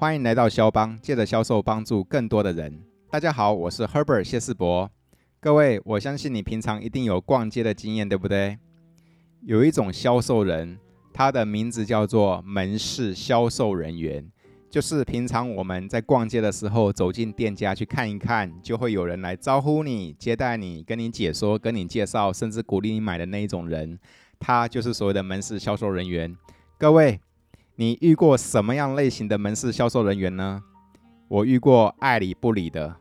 欢迎来到肖邦，借着销售帮助更多的人。大家好，我是 Herbert 谢世博。各位，我相信你平常一定有逛街的经验，对不对？有一种销售人，他的名字叫做门市销售人员。就是平常我们在逛街的时候，走进店家去看一看，就会有人来招呼你、接待你、跟你解说、跟你介绍，甚至鼓励你买的那一种人，他就是所谓的门市销售人员。各位，你遇过什么样类型的门市销售人员呢？我遇过爱理不理的，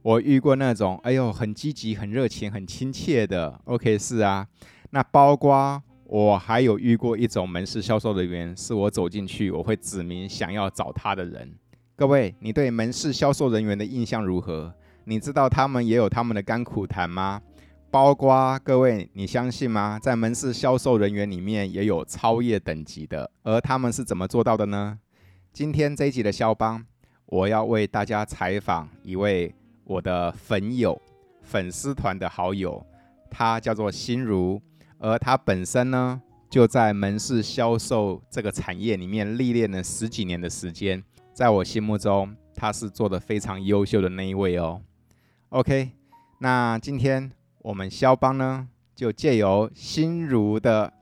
我遇过那种哎呦很积极、很热情、很亲切的。OK，是啊，那包括。我还有遇过一种门市销售人员，是我走进去，我会指明想要找他的人。各位，你对门市销售人员的印象如何？你知道他们也有他们的甘苦谈吗？包括各位，你相信吗？在门市销售人员里面也有超越等级的，而他们是怎么做到的呢？今天这一集的肖邦，我要为大家采访一位我的粉友、粉丝团的好友，他叫做心如。而他本身呢，就在门市销售这个产业里面历练了十几年的时间，在我心目中，他是做得非常优秀的那一位哦。OK，那今天我们肖邦呢，就借由心如的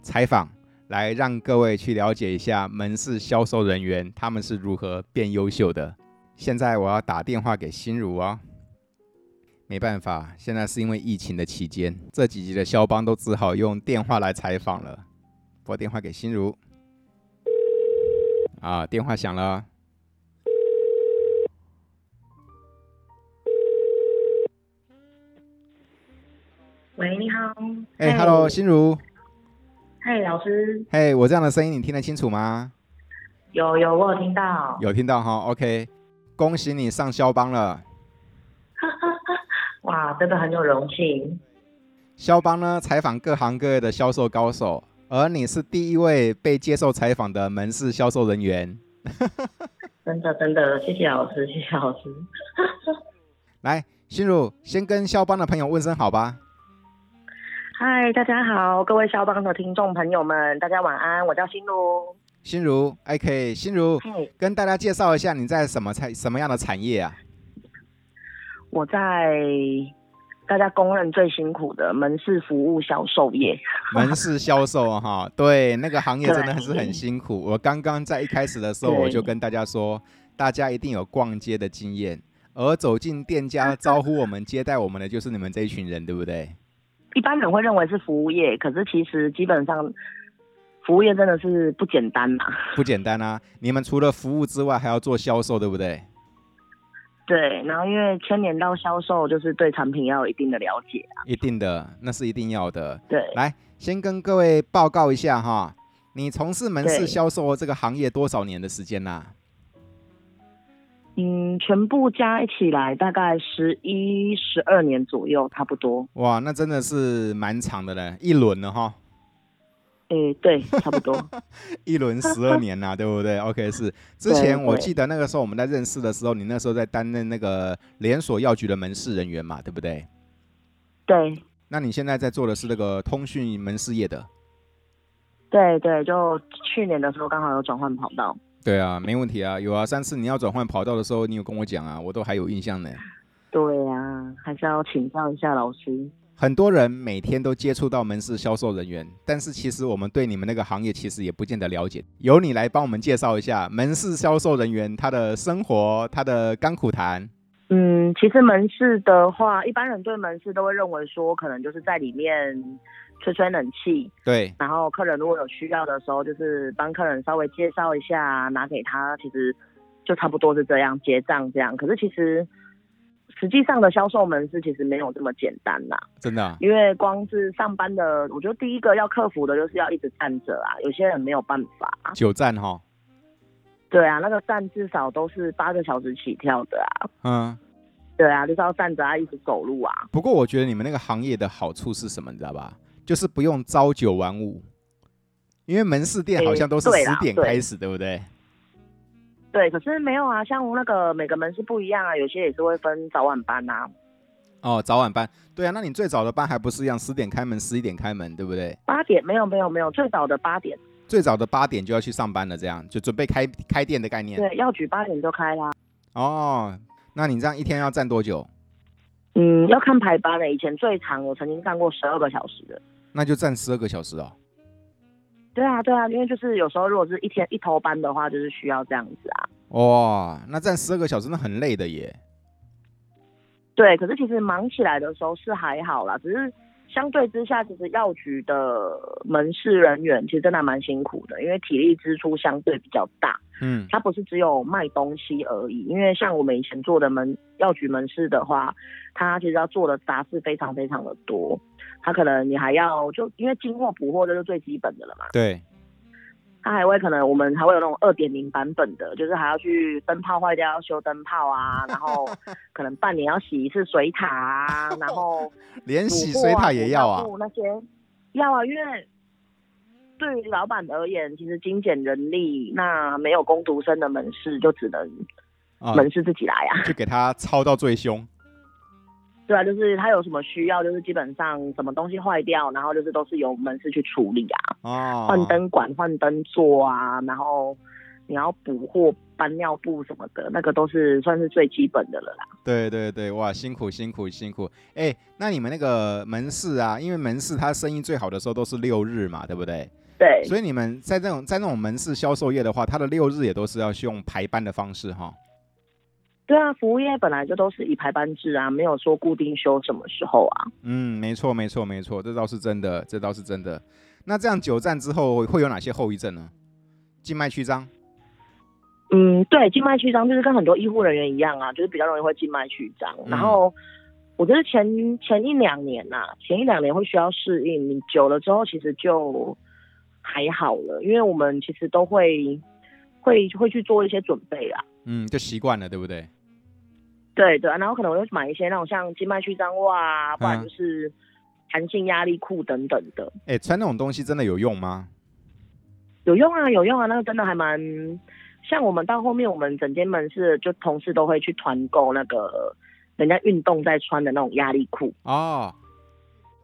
采访，来让各位去了解一下门市销售人员他们是如何变优秀的。现在我要打电话给心如哦。没办法，现在是因为疫情的期间，这几集的肖邦都只好用电话来采访了。拨电话给心如。啊，电话响了。喂，你好。哎，Hello，心如。嗨，老师。嘿，我这样的声音你听得清楚吗？有有，我有听到。有听到哈，OK。恭喜你上肖邦了。哇，真的很有荣幸。肖邦呢，采访各行各业的销售高手，而你是第一位被接受采访的门市销售人员。真的真的，谢谢老师，谢谢老师。来，心如，先跟肖邦的朋友问声好吧。嗨，大家好，各位肖邦的听众朋友们，大家晚安。我叫心如。心如，OK，心如，跟大家介绍一下你在什么产什么样的产业啊？我在大家公认最辛苦的门市服务销售业，门市销售哈，对，那个行业真的还是很 辛苦。我刚刚在一开始的时候，我就跟大家说，大家一定有逛街的经验，而走进店家招呼我们、接待我们的，就是你们这一群人，对不对？一般人会认为是服务业，可是其实基本上服务业真的是不简单嘛，不简单啊！你们除了服务之外，还要做销售，对不对？对，然后因为牵连到销售，就是对产品要有一定的了解啊。一定的，那是一定要的。对，来，先跟各位报告一下哈，你从事门市销售这个行业多少年的时间啦？嗯，全部加一起来大概十一、十二年左右，差不多。哇，那真的是蛮长的嘞，一轮了哈。哎、欸，对，差不多 一轮十二年呐、啊，对不对？OK，是之前我记得那个时候我们在认识的时候，你那时候在担任那个连锁药局的门市人员嘛，对不对？对。那你现在在做的是那个通讯门市业的？对对，就去年的时候刚好有转换跑道。对啊，没问题啊，有啊，上次你要转换跑道的时候，你有跟我讲啊，我都还有印象呢。对啊，还是要请教一下老师。很多人每天都接触到门市销售人员，但是其实我们对你们那个行业其实也不见得了解。由你来帮我们介绍一下门市销售人员他的生活，他的甘苦谈。嗯，其实门市的话，一般人对门市都会认为说，可能就是在里面吹吹冷气。对。然后客人如果有需要的时候，就是帮客人稍微介绍一下，拿给他，其实就差不多是这样结账这样。可是其实。实际上的销售门市其实没有这么简单呐，真的、啊。因为光是上班的，我觉得第一个要克服的就是要一直站着啊，有些人没有办法。久站哈。对啊，那个站至少都是八个小时起跳的啊。嗯。对啊，就是要站着啊，一直走路啊。不过我觉得你们那个行业的好处是什么，你知道吧？就是不用朝九晚五，因为门市店好像都是十点开始，欸、对，对不对？对，可是没有啊，像那个每个门市不一样啊，有些也是会分早晚班啊。哦，早晚班，对啊，那你最早的班还不是一样，十点开门，十一点开门，对不对？八点没有没有没有，最早的八点。最早的八点就要去上班了，这样就准备开开店的概念。对，药局八点就开啦。哦，那你这样一天要站多久？嗯，要看排班的。以前最长我曾经站过十二个小时的。那就站十二个小时哦。对啊，对啊，因为就是有时候如果是一天一头班的话，就是需要这样子啊。哇，那站十二个小时那很累的耶。对，可是其实忙起来的时候是还好啦，只是相对之下，其实药局的门市人员其实真的蛮辛苦的，因为体力支出相对比较大。嗯，它不是只有卖东西而已，因为像我们以前做的门药局门市的话，它其实要做的杂事非常非常的多。他可能你还要就因为进货补货这是最基本的了嘛。对。他还会可能我们还会有那种二点零版本的，就是还要去灯泡坏掉要修灯泡啊，然后可能半年要洗一次水塔啊，然后 连洗水塔也要啊。那些要啊，因为对于老板而言，其实精简人力，那没有工读生的门市就只能门市自己来啊，就给他操到最凶。对啊，就是他有什么需要，就是基本上什么东西坏掉，然后就是都是由门市去处理啊。哦。换灯管、换灯座啊，然后你要补货、搬尿布什么的，那个都是算是最基本的了啦。对对对，哇，辛苦辛苦辛苦。哎，那你们那个门市啊，因为门市它生意最好的时候都是六日嘛，对不对？对。所以你们在这种在那种门市销售业的话，它的六日也都是要用排班的方式哈。对啊，服务业本来就都是以排班制啊，没有说固定休什么时候啊。嗯，没错，没错，没错，这倒是真的，这倒是真的。那这样久站之后会有哪些后遗症呢？静脉曲张。嗯，对，静脉曲张就是跟很多医护人员一样啊，就是比较容易会静脉曲张。嗯、然后我觉得前前一两年呐、啊，前一两年会需要适应，你久了之后其实就还好了，因为我们其实都会会会去做一些准备啊。嗯，就习惯了，对不对？对对，然后可能我会买一些那种像静脉曲张袜啊，不然就是弹性压力裤等等的。哎、欸，穿那种东西真的有用吗？有用啊，有用啊，那个真的还蛮像我们到后面，我们整间门市就同事都会去团购那个人家运动在穿的那种压力裤哦，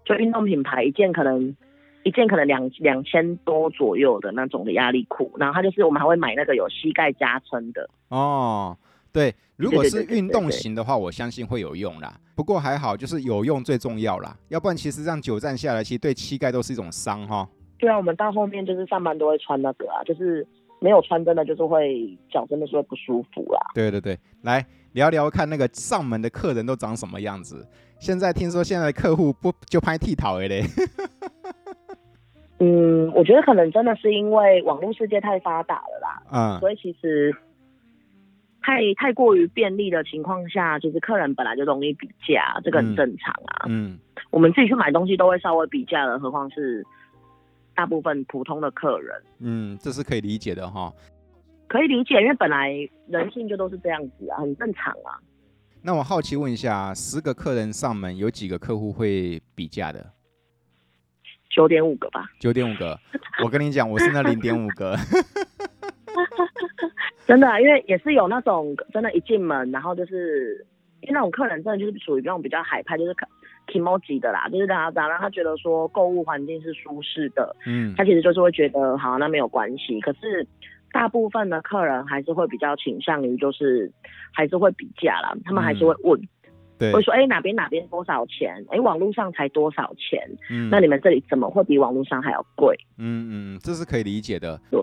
就运动品牌一件可能一件可能两两千多左右的那种的压力裤，然后它就是我们还会买那个有膝盖加撑的哦。对，如果是运动型的话，我相信会有用啦。不过还好，就是有用最重要啦。要不然其实这样久站下来，其实对膝盖都是一种伤哈。对啊，我们到后面就是上班都会穿那个啊，就是没有穿真的就是会脚真的是会不舒服啦。对对对，来聊聊看那个上门的客人都长什么样子。现在听说现在的客户不就拍剃头的嘞？嗯，我觉得可能真的是因为网络世界太发达了啦。嗯，所以其实。太太过于便利的情况下，就是客人本来就容易比价，这个很正常啊。嗯，嗯，我们自己去买东西都会稍微比价的，何况是大部分普通的客人。嗯，这是可以理解的哈。可以理解，因为本来人性就都是这样子啊，很正常啊。那我好奇问一下，十个客人上门，有几个客户会比价的？九点五个吧。九点五个，我跟你讲，我是那零点五个。真的，因为也是有那种真的，一进门，然后就是因为那种客人真的就是属于那种比较海派，就是 kimoji 的啦，就是让他让他觉得说购物环境是舒适的，嗯，他其实就是会觉得好，那没有关系。可是大部分的客人还是会比较倾向于就是还是会比价啦，他们还是会问，嗯、对，会说哎、欸、哪边哪边多少钱？哎、欸、网络上才多少钱？嗯，那你们这里怎么会比网络上还要贵？嗯嗯，这是可以理解的，对。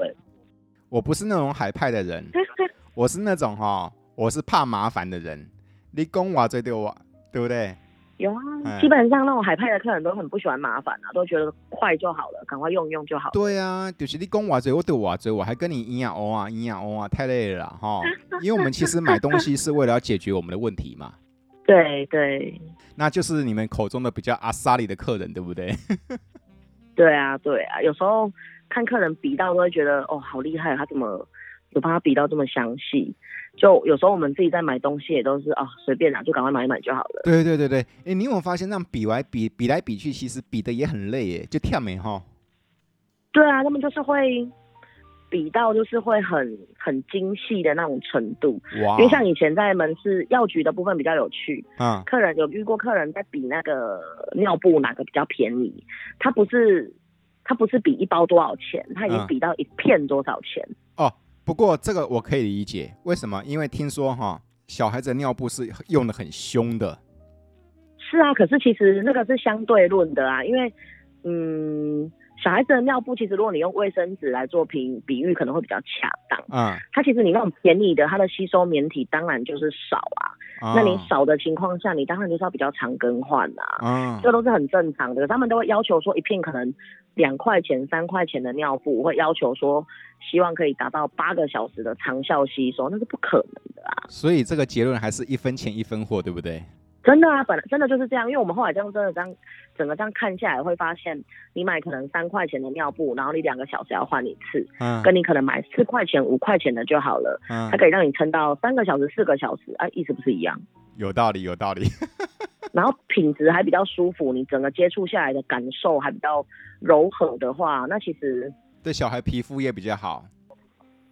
我不是那种海派的人，我是那种哈，我是怕麻烦的人。你讲我最对我，对不对？有啊，嗯、基本上那种海派的客人都很不喜欢麻烦啊，都觉得快就好了，赶快用用就好了。对啊，就是你讲话最我对我嘴我还跟你一样哦啊一样哦啊，太累了哈。因为我们其实买东西是为了要解决我们的问题嘛。对对。那就是你们口中的比较阿萨里的客人，对不对？对啊对啊，有时候。看客人比到都会觉得哦，好厉害，他怎么有帮他比到这么详细？就有时候我们自己在买东西也都是啊，随便拿就赶快买一买就好了。对对对对，哎，你有没有发现那样比来比比来比去，其实比的也很累耶，就跳没哈。对啊，他们就是会比到就是会很很精细的那种程度。哇！因为像以前在门市药局的部分比较有趣，啊，客人有遇过客人在比那个尿布哪个比较便宜，他不是。它不是比一包多少钱，它已经比到一片多少钱。嗯、哦，不过这个我可以理解，为什么？因为听说哈，小孩子的尿布是用的很凶的。是啊，可是其实那个是相对论的啊，因为嗯。小孩子的尿布，其实如果你用卫生纸来做比比喻，可能会比较恰当。嗯，它其实你那种便宜的，它的吸收棉体当然就是少啊。嗯、那你少的情况下，你当然就是要比较常更换啊。嗯，这都是很正常的。他们都会要求说，一片可能两块钱、三块钱的尿布，会要求说，希望可以达到八个小时的长效吸收，那是不可能的啊。所以这个结论还是一分钱一分货，对不对？真的啊，本来真的就是这样，因为我们后来这样真的这样整个这样看下来，会发现你买可能三块钱的尿布，然后你两个小时要换一次，嗯，跟你可能买四块钱、五块钱的就好了，嗯，它可以让你撑到三个小时、四个小时，哎，意思不是一样？有道理，有道理。然后品质还比较舒服，你整个接触下来的感受还比较柔和的话，那其实对小孩皮肤也比较好。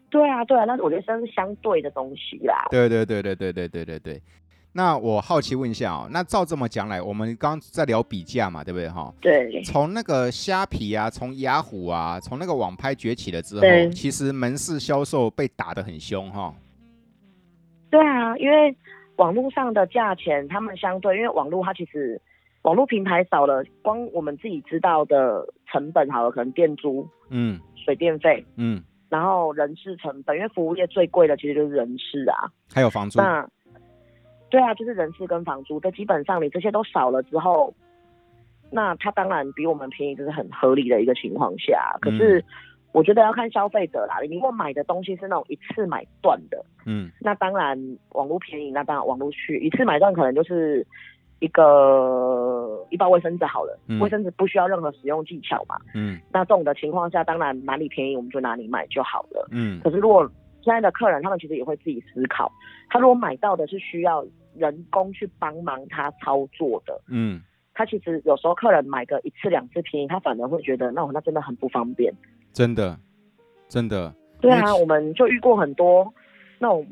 对啊，对啊，那我觉得这是相对的东西啦。对对对对对对对对对。那我好奇问一下哦，那照这么讲来，我们刚在聊比价嘛，对不对哈？对。从那个虾皮啊，从雅虎啊，从那个网拍崛起了之后，其实门市销售被打得很凶哈。对啊，因为网络上的价钱，他们相对，因为网络它其实网络平台少了，光我们自己知道的成本好了，可能电租，嗯，水电费，嗯，然后人事成本，因为服务业最贵的其实就是人事啊，还有房租。那对啊，就是人事跟房租，这基本上你这些都少了之后，那它当然比我们便宜，这是很合理的一个情况下。可是我觉得要看消费者啦，你如果买的东西是那种一次买断的，嗯，那当然网络便宜，那当然网络去一次买断可能就是一个一包卫生纸好了，嗯、卫生纸不需要任何使用技巧嘛，嗯，那这种的情况下，当然哪里便宜我们就哪里买就好了，嗯。可是如果现在的客人，他们其实也会自己思考。他如果买到的是需要人工去帮忙他操作的，嗯，他其实有时候客人买个一次两次便宜，他反而会觉得那我那真的很不方便。真的，真的。对啊，我们就遇过很多那种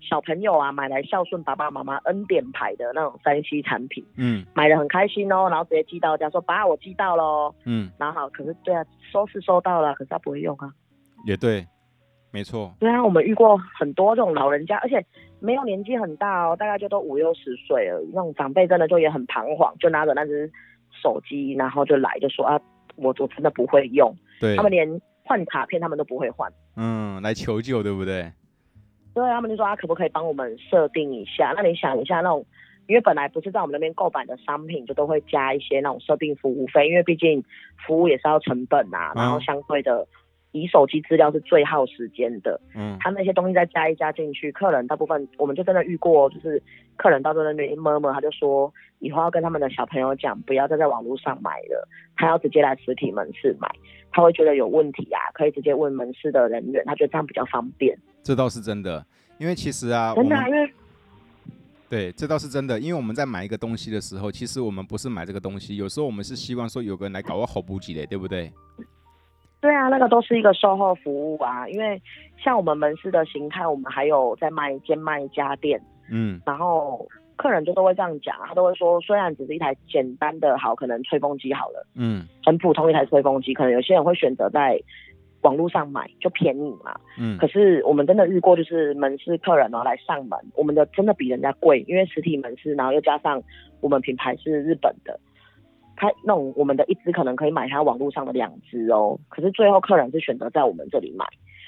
小朋友啊，买来孝顺爸爸妈妈恩典牌的那种三 C 产品，嗯，买的很开心哦，然后直接寄到家说爸，我寄到喽，嗯，然后好，可是对啊，收是收到了，可是他不会用啊。也对。没错，对啊，我们遇过很多这种老人家，而且没有年纪很大哦，大概就都五六十岁了。那种长辈真的就也很彷徨，就拿着那只手机，然后就来就说啊，我我真的不会用。对，他们连换卡片他们都不会换。嗯，来求救对不对？对，他们就说啊可不可以帮我们设定一下？那你想一下那种，因为本来不是在我们那边购买的商品，就都会加一些那种设定服务费，因为毕竟服务也是要成本啊，然后相对的。嗯移手机资料是最耗时间的，嗯，他那些东西再加一加进去，客人大部分我们就真的遇过，就是客人到这那边一摸摸，他就说以后要跟他们的小朋友讲，不要再在网络上买了，他要直接来实体门市买，他会觉得有问题啊，可以直接问门市的人员，他觉得这样比较方便。这倒是真的，因为其实啊，真的啊，因为对，这倒是真的，因为我们在买一个东西的时候，其实我们不是买这个东西，有时候我们是希望说有个人来搞个好补给的，对不对？对啊，那个都是一个售后服务啊，因为像我们门市的形态，我们还有在卖兼卖家电，嗯，然后客人就都会这样讲，他都会说，虽然只是一台简单的好，可能吹风机好了，嗯，很普通一台吹风机，可能有些人会选择在网络上买，就便宜嘛，嗯，可是我们真的遇过，就是门市客人然后来上门，我们的真的比人家贵，因为实体门市，然后又加上我们品牌是日本的。他那种我们的一支可能可以买他网络上的两支哦，可是最后客人是选择在我们这里买，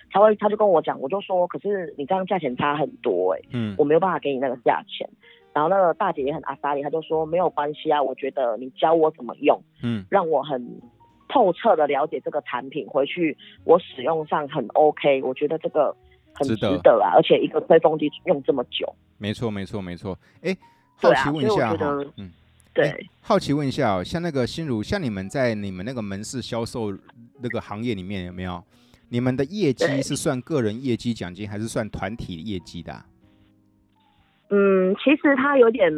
他会他就跟我讲，我就说，可是你这样价钱差很多哎，嗯，我没有办法给你那个价钱。然后那个大姐也很阿莎里，她就说没有关系啊，我觉得你教我怎么用，嗯，让我很透彻的了解这个产品，回去我使用上很 OK，我觉得这个很值得。啊，而且一个吹风机用这么久，没错没错没错，哎，好奇问一下哈，嗯。对，好奇问一下哦，像那个心如，像你们在你们那个门市销售那个行业里面有没有？你们的业绩是算个人业绩奖金，还是算团体业绩的啊？嗯，其实它有点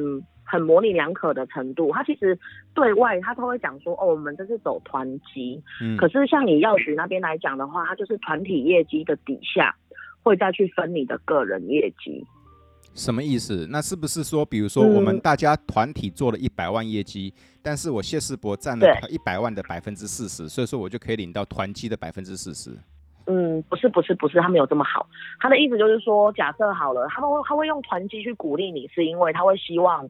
很模棱两可的程度。它其实对外它都会讲说，哦，我们这是走团级。嗯。可是像你药局那边来讲的话，它就是团体业绩的底下会再去分你的个人业绩。什么意思？那是不是说，比如说我们大家团体做了一百万业绩，嗯、但是我谢世博占了一百万的百分之四十，所以说我就可以领到团积的百分之四十？嗯，不是，不是，不是，他没有这么好。他的意思就是说，假设好了，他们会他会用团积去鼓励你，是因为他会希望。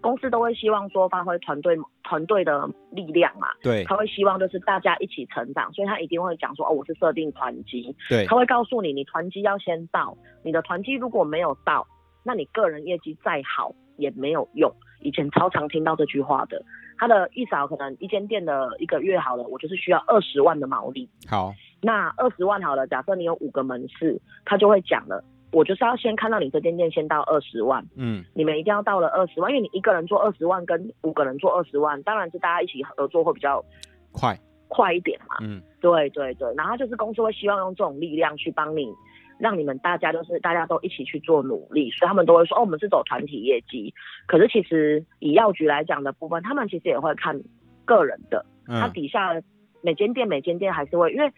公司都会希望说发挥团队团队的力量嘛，对，他会希望就是大家一起成长，所以他一定会讲说哦，我是设定团积，对，他会告诉你，你团积要先到，你的团积如果没有到，那你个人业绩再好也没有用。以前超常听到这句话的，他的意思可能一间店的一个月好了，我就是需要二十万的毛利，好，那二十万好了，假设你有五个门市，他就会讲了。我就是要先看到你这间店先到二十万，嗯，你们一定要到了二十万，因为你一个人做二十万跟五个人做二十万，当然是大家一起合作会比较快快一点嘛，嗯，对对对，然后就是公司会希望用这种力量去帮你，让你们大家就是大家都一起去做努力，所以他们都会说哦，我们是走团体业绩，可是其实以药局来讲的部分，他们其实也会看个人的，他底下每间店每间店还是会，因为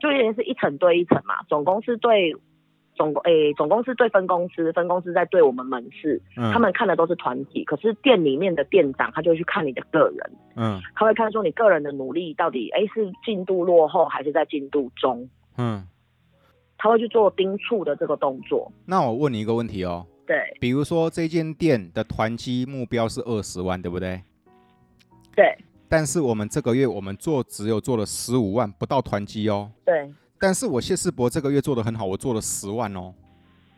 就业是一层对一层嘛，总公司对。总诶、欸，总公司对分公司，分公司在对我们门市，嗯、他们看的都是团体。可是店里面的店长，他就会去看你的个人，嗯，他会看说你个人的努力到底，哎、欸，是进度落后还是在进度中，嗯，他会去做盯促的这个动作。那我问你一个问题哦，对，比如说这间店的团绩目标是二十万，对不对？对。但是我们这个月我们做只有做了十五万，不到团绩哦。对。但是我谢世博这个月做的很好，我做了十万哦，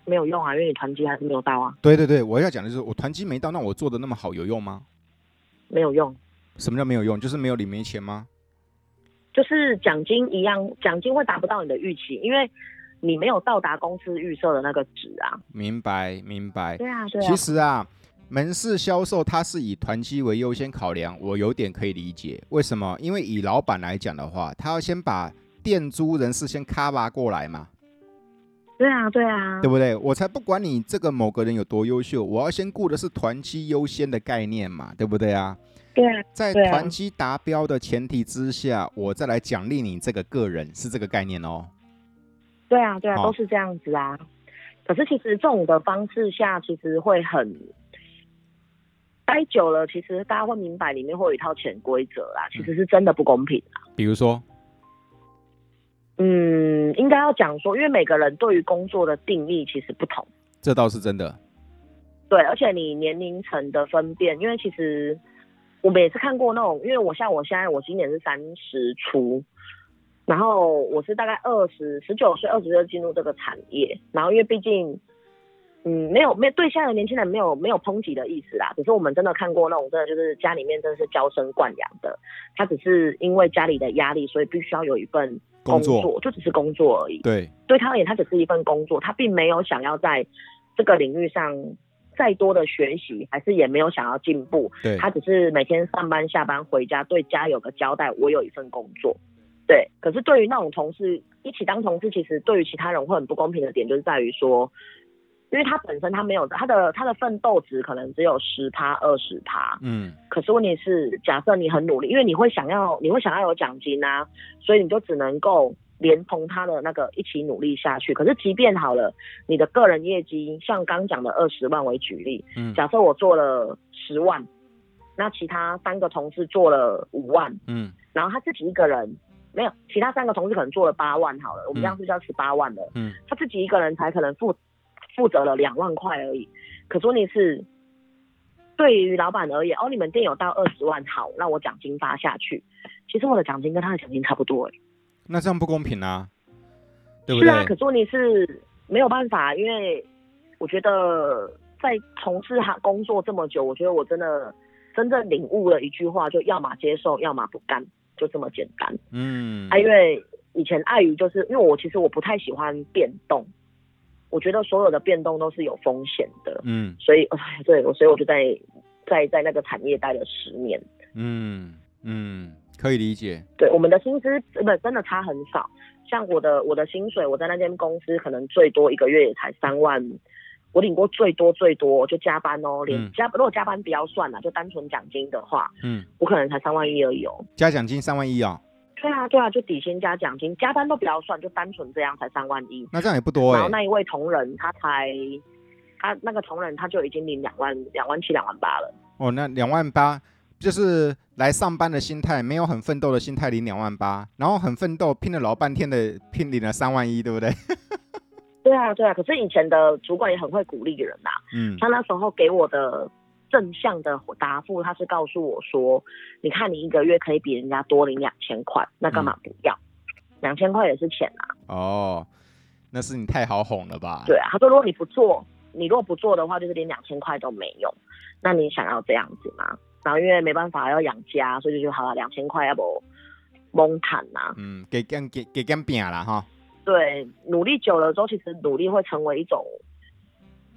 没有用啊，因为你团绩还是没有到啊。对对对，我要讲的就是我团绩没到，那我做的那么好有用吗？没有用。什么叫没有用？就是没有领没钱吗？就是奖金一样，奖金会达不到你的预期，因为你没有到达公司预设的那个值啊。明白明白。对啊对啊。其实啊，门市销售它是以团期为优先考量，我有点可以理解。为什么？因为以老板来讲的话，他要先把。店租人事先 cover 过来嘛？对啊，对啊，对不对？我才不管你这个某个人有多优秀，我要先顾的是团期优先的概念嘛，对不对啊？对啊。在团期达标的前提之下，我再来奖励你这个个人，是这个概念哦。对啊，对啊，都是这样子啊。可是其实这种的方式下，其实会很待久了，其实大家会明白里面会有一套潜规则啦，其实是真的不公平啊。比如说。嗯，应该要讲说，因为每个人对于工作的定义其实不同，这倒是真的。对，而且你年龄层的分辨，因为其实我们也是看过那种，因为我像我现在，我今年是三十出，然后我是大概二十十九岁、二十岁进入这个产业，然后因为毕竟。嗯，没有没有对现在的年轻人没有没有抨击的意思啦，只是我们真的看过那种真的就是家里面真的是娇生惯养的，他只是因为家里的压力，所以必须要有一份工作，工作就只是工作而已。对，对他而言，他只是一份工作，他并没有想要在这个领域上再多的学习，还是也没有想要进步。对，他只是每天上班下班回家，对家有个交代，我有一份工作。对，可是对于那种同事一起当同事，其实对于其他人会很不公平的点，就是在于说。因为他本身他没有他的他的奋斗值可能只有十趴二十趴，嗯，可是问题是，假设你很努力，因为你会想要你会想要有奖金啊，所以你就只能够连同他的那个一起努力下去。可是即便好了，你的个人业绩像刚讲的二十万为举例，嗯，假设我做了十万，那其他三个同事做了五万，嗯，然后他自己一个人没有，其他三个同事可能做了八万好了，我们这样是叫十八万的，嗯，他自己一个人才可能负。负责了两万块而已，可说你是对于老板而言，哦，你们店有到二十万，好，那我奖金发下去。其实我的奖金跟他的奖金差不多，哎，那这样不公平啊，对不对？是啊，可说你是没有办法，因为我觉得在从事他工作这么久，我觉得我真的真正领悟了一句话，就要么接受，要么不干，就这么简单。嗯，啊，因为以前碍于就是因为我其实我不太喜欢变动。我觉得所有的变动都是有风险的，嗯，所以，对，所以我就在在在那个产业待了十年，嗯嗯，可以理解。对，我们的薪资真的真的差很少，像我的我的薪水，我在那间公司可能最多一个月也才三万，我领过最多最多就加班哦，连加、嗯、如果加班不要算了，就单纯奖金的话，嗯，我可能才三万一而已哦，加奖金三万一哦。对啊，对啊，就底薪加奖金，加班都不要算，就单纯这样才三万一。那这样也不多哎、欸。然后那一位同仁他才他那个同仁他就已经领两万两万七两万八了。哦，那两万八就是来上班的心态，没有很奋斗的心态领两万八，然后很奋斗拼了老半天的拼领了三万一，对不对？对啊，对啊。可是以前的主管也很会鼓励人呐、啊。嗯。他那时候给我的正向的答复，他是告诉我说：“你看你一个月可以比人家多领两千块，那干嘛不要？两千块也是钱啊。”哦。那是你太好哄了吧？对啊，他说如果你不做，你如果不做的话，就是连两千块都没有。那你想要这样子吗？然后因为没办法要养家，所以就说好了，两千块要不蒙坦呐？嗯，给给给给干饼了哈。对，努力久了之后，其实努力会成为一种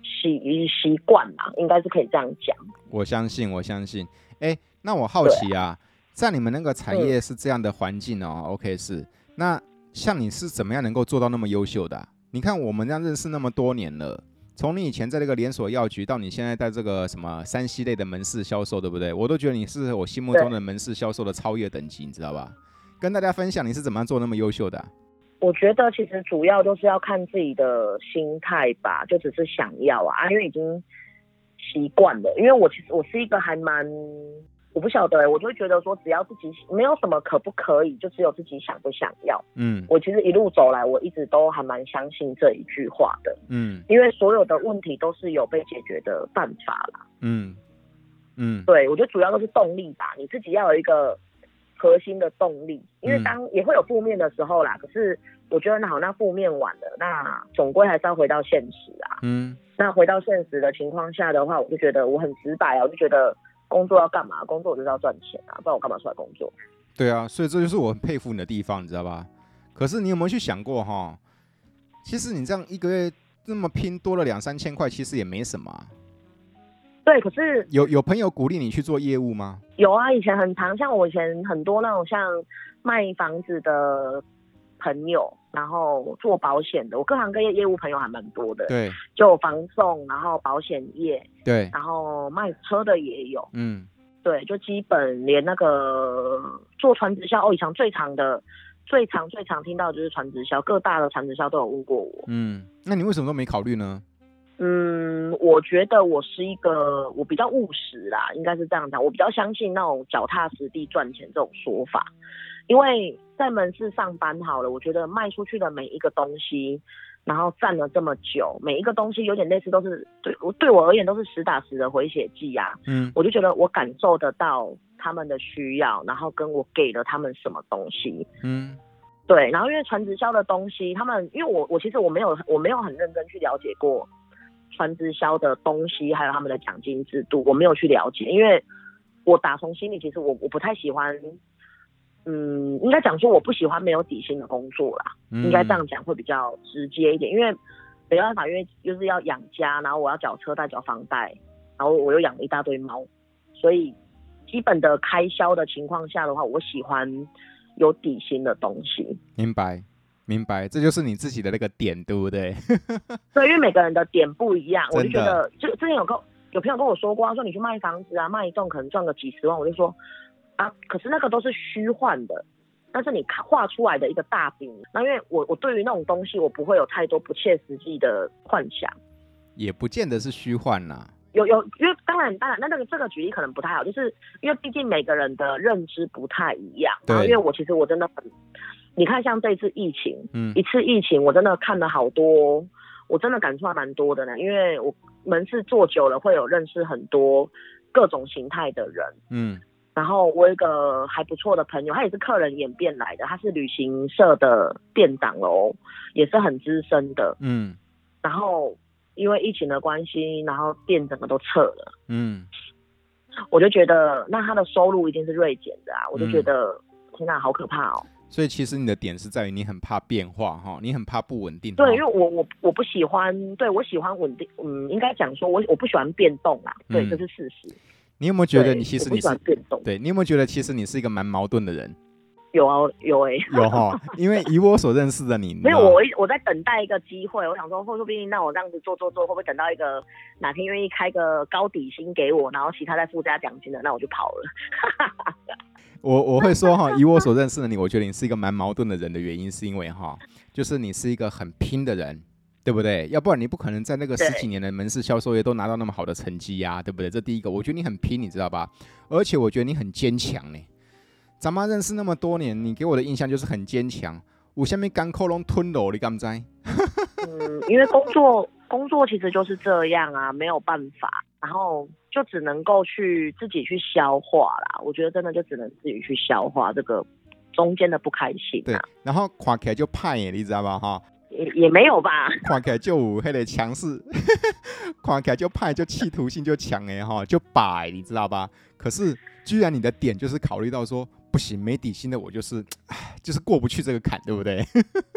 习习惯嘛，应该是可以这样讲。我相信，我相信。哎，那我好奇啊，在你们那个产业是这样的环境哦。嗯、OK，是那。像你是怎么样能够做到那么优秀的啊？你看我们这样认识那么多年了，从你以前在这个连锁药局到你现在在这个什么山西类的门市销售，对不对？我都觉得你是我心目中的门市销售的超越等级，你知道吧？跟大家分享你是怎么样做那么优秀的啊？我觉得其实主要都是要看自己的心态吧，就只是想要啊，因为已经习惯了。因为我其实我是一个还蛮。我不晓得、欸，我就会觉得说，只要自己没有什么可不可以，就只有自己想不想要。嗯，我其实一路走来，我一直都还蛮相信这一句话的。嗯，因为所有的问题都是有被解决的办法啦。嗯嗯，对，我觉得主要都是动力吧，你自己要有一个核心的动力，因为当也会有负面的时候啦。可是我觉得那好，那负面完了，那总归还是要回到现实啊。嗯，那回到现实的情况下的话，我就觉得我很直白啊，我就觉得。工作要干嘛？工作我就是要赚钱啊，不然我干嘛出来工作？对啊，所以这就是我很佩服你的地方，你知道吧？可是你有没有去想过哈？其实你这样一个月这么拼，多了两三千块，其实也没什么。对，可是有有朋友鼓励你去做业务吗？有啊，以前很常，像我以前很多那种像卖房子的。朋友，然后做保险的，我各行各业业务朋友还蛮多的。对，就房送，然后保险业，对，然后卖车的也有。嗯，对，就基本连那个做传直销，哦，以前最长的、最长、最常听到的就是传直销，各大的传直销都有问过我。嗯，那你为什么都没考虑呢？嗯，我觉得我是一个我比较务实啦，应该是这样讲，我比较相信那种脚踏实地赚钱这种说法。因为在门市上班好了，我觉得卖出去的每一个东西，然后站了这么久，每一个东西有点类似，都是对我对我而言都是实打实的回血剂啊。嗯，我就觉得我感受得到他们的需要，然后跟我给了他们什么东西。嗯，对。然后因为传直销的东西，他们因为我我其实我没有我没有很认真去了解过传直销的东西，还有他们的奖金制度，我没有去了解，因为我打从心里其实我我不太喜欢。嗯，应该讲说我不喜欢没有底薪的工作啦，嗯、应该这样讲会比较直接一点，因为没办法，因为就是要养家，然后我要缴车贷、缴房贷，然后我又养了一大堆猫，所以基本的开销的情况下的话，我喜欢有底薪的东西。明白，明白，这就是你自己的那个点，对不对？对，因为每个人的点不一样，我就觉得，就之前有跟有朋友跟我说过，他说你去卖房子啊，卖一栋可能赚个几十万，我就说。啊，可是那个都是虚幻的，但是你画出来的一个大饼，那因为我我对于那种东西，我不会有太多不切实际的幻想，也不见得是虚幻呐。有有，因为当然当然，那那个这个举例可能不太好，就是因为毕竟每个人的认知不太一样。对。因为我其实我真的很，你看像这次疫情，嗯，一次疫情我真的看了好多，我真的感触还蛮多的呢，因为我门市做久了，会有认识很多各种形态的人，嗯。然后我有一个还不错的朋友，他也是客人演变来的，他是旅行社的店长哦，也是很资深的。嗯。然后因为疫情的关系，然后店整个都撤了。嗯。我就觉得，那他的收入一定是锐减的啊！我就觉得，嗯、天哪，好可怕哦。所以其实你的点是在于你很怕变化哈，你很怕不稳定。对，因为我我我不喜欢，对我喜欢稳定。嗯，应该讲说我我不喜欢变动啊。对，这是事实。你有没有觉得你其实你是对？你有没有觉得其实你是一个蛮矛盾的人？有啊，有哎、欸，有哈。因为以我所认识的你，没有我我在等待一个机会。我想说，说不定那我这样子做做做，会不会等到一个哪天愿意开个高底薪给我，然后其他再附加奖金的，那我就跑了。我我会说哈，以我所认识的你，我觉得你是一个蛮矛盾的人的原因，是因为哈，就是你是一个很拼的人，对不对？要不然你不可能在那个十几年的门市销售业都拿到那么好的成绩呀、啊，对不对？这第一个，我觉得你很拼，你知道吧？而且我觉得你很坚强呢。咱妈认识那么多年，你给我的印象就是很坚强。我下面干口龙吞了，你敢不知？嗯，因为工作工作其实就是这样啊，没有办法，然后就只能够去自己去消化啦。我觉得真的就只能自己去消化这个中间的不开心、啊。对，然后垮起来就派耶，你知道吧？哈。也也没有吧，看起来就有那个强势，看起来就派就企图性就强哎哈，就摆，你知道吧？可是居然你的点就是考虑到说不行，没底薪的我就是，唉，就是过不去这个坎，对不对？